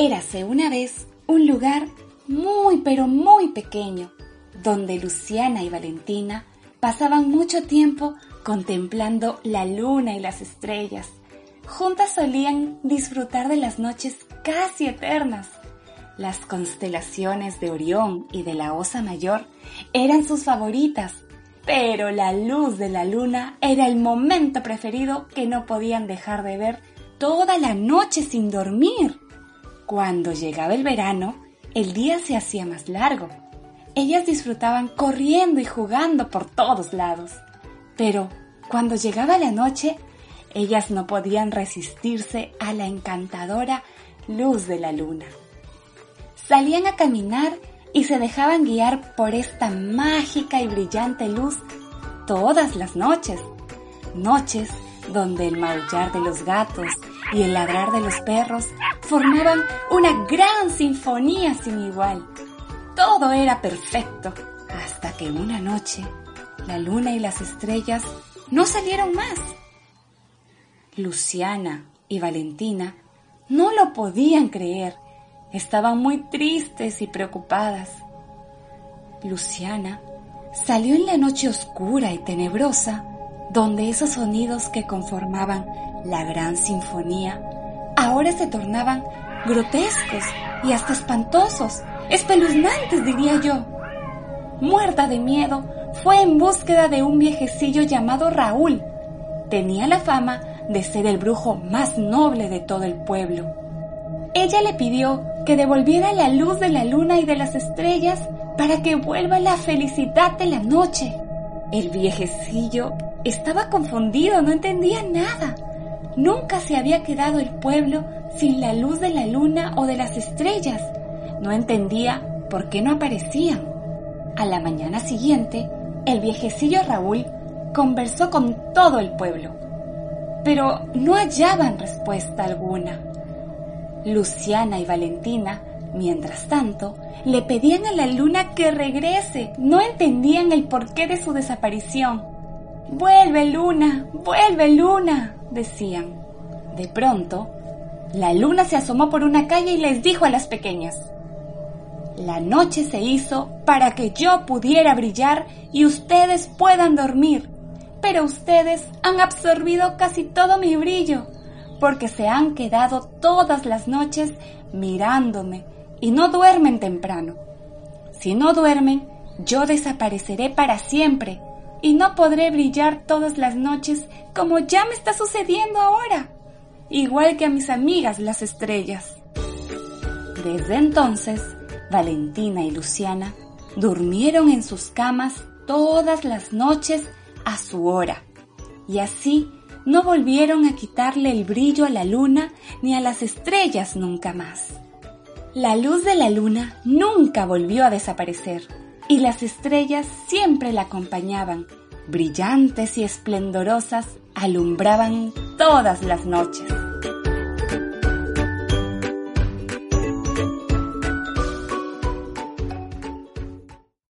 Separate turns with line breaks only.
Érase una vez un lugar muy pero muy pequeño, donde Luciana y Valentina pasaban mucho tiempo contemplando la luna y las estrellas. Juntas solían disfrutar de las noches casi eternas. Las constelaciones de Orión y de la Osa Mayor eran sus favoritas, pero la luz de la luna era el momento preferido que no podían dejar de ver toda la noche sin dormir. Cuando llegaba el verano, el día se hacía más largo. Ellas disfrutaban corriendo y jugando por todos lados. Pero cuando llegaba la noche, ellas no podían resistirse a la encantadora luz de la luna. Salían a caminar y se dejaban guiar por esta mágica y brillante luz todas las noches. Noches donde el maullar de los gatos y el ladrar de los perros formaban una gran sinfonía sin igual. Todo era perfecto, hasta que una noche la luna y las estrellas no salieron más. Luciana y Valentina no lo podían creer. Estaban muy tristes y preocupadas. Luciana salió en la noche oscura y tenebrosa, donde esos sonidos que conformaban la gran sinfonía ahora se tornaban grotescos y hasta espantosos, espeluznantes diría yo. Muerta de miedo, fue en búsqueda de un viejecillo llamado Raúl. Tenía la fama de ser el brujo más noble de todo el pueblo. Ella le pidió que devolviera la luz de la luna y de las estrellas para que vuelva la felicidad de la noche. El viejecillo estaba confundido, no entendía nada. Nunca se había quedado el pueblo sin la luz de la luna o de las estrellas. No entendía por qué no aparecían. A la mañana siguiente, el viejecillo Raúl conversó con todo el pueblo, pero no hallaban respuesta alguna. Luciana y Valentina, mientras tanto, le pedían a la luna que regrese. No entendían el porqué de su desaparición. Vuelve luna, vuelve luna, decían. De pronto, la luna se asomó por una calle y les dijo a las pequeñas, la noche se hizo para que yo pudiera brillar y ustedes puedan dormir, pero ustedes han absorbido casi todo mi brillo, porque se han quedado todas las noches mirándome y no duermen temprano. Si no duermen, yo desapareceré para siempre y no podré brillar todas las noches como ya me está sucediendo ahora, igual que a mis amigas las estrellas. Desde entonces, Valentina y Luciana durmieron en sus camas todas las noches a su hora y así no volvieron a quitarle el brillo a la luna ni a las estrellas nunca más. La luz de la luna nunca volvió a desaparecer y las estrellas siempre la acompañaban, brillantes y esplendorosas, alumbraban todas las noches.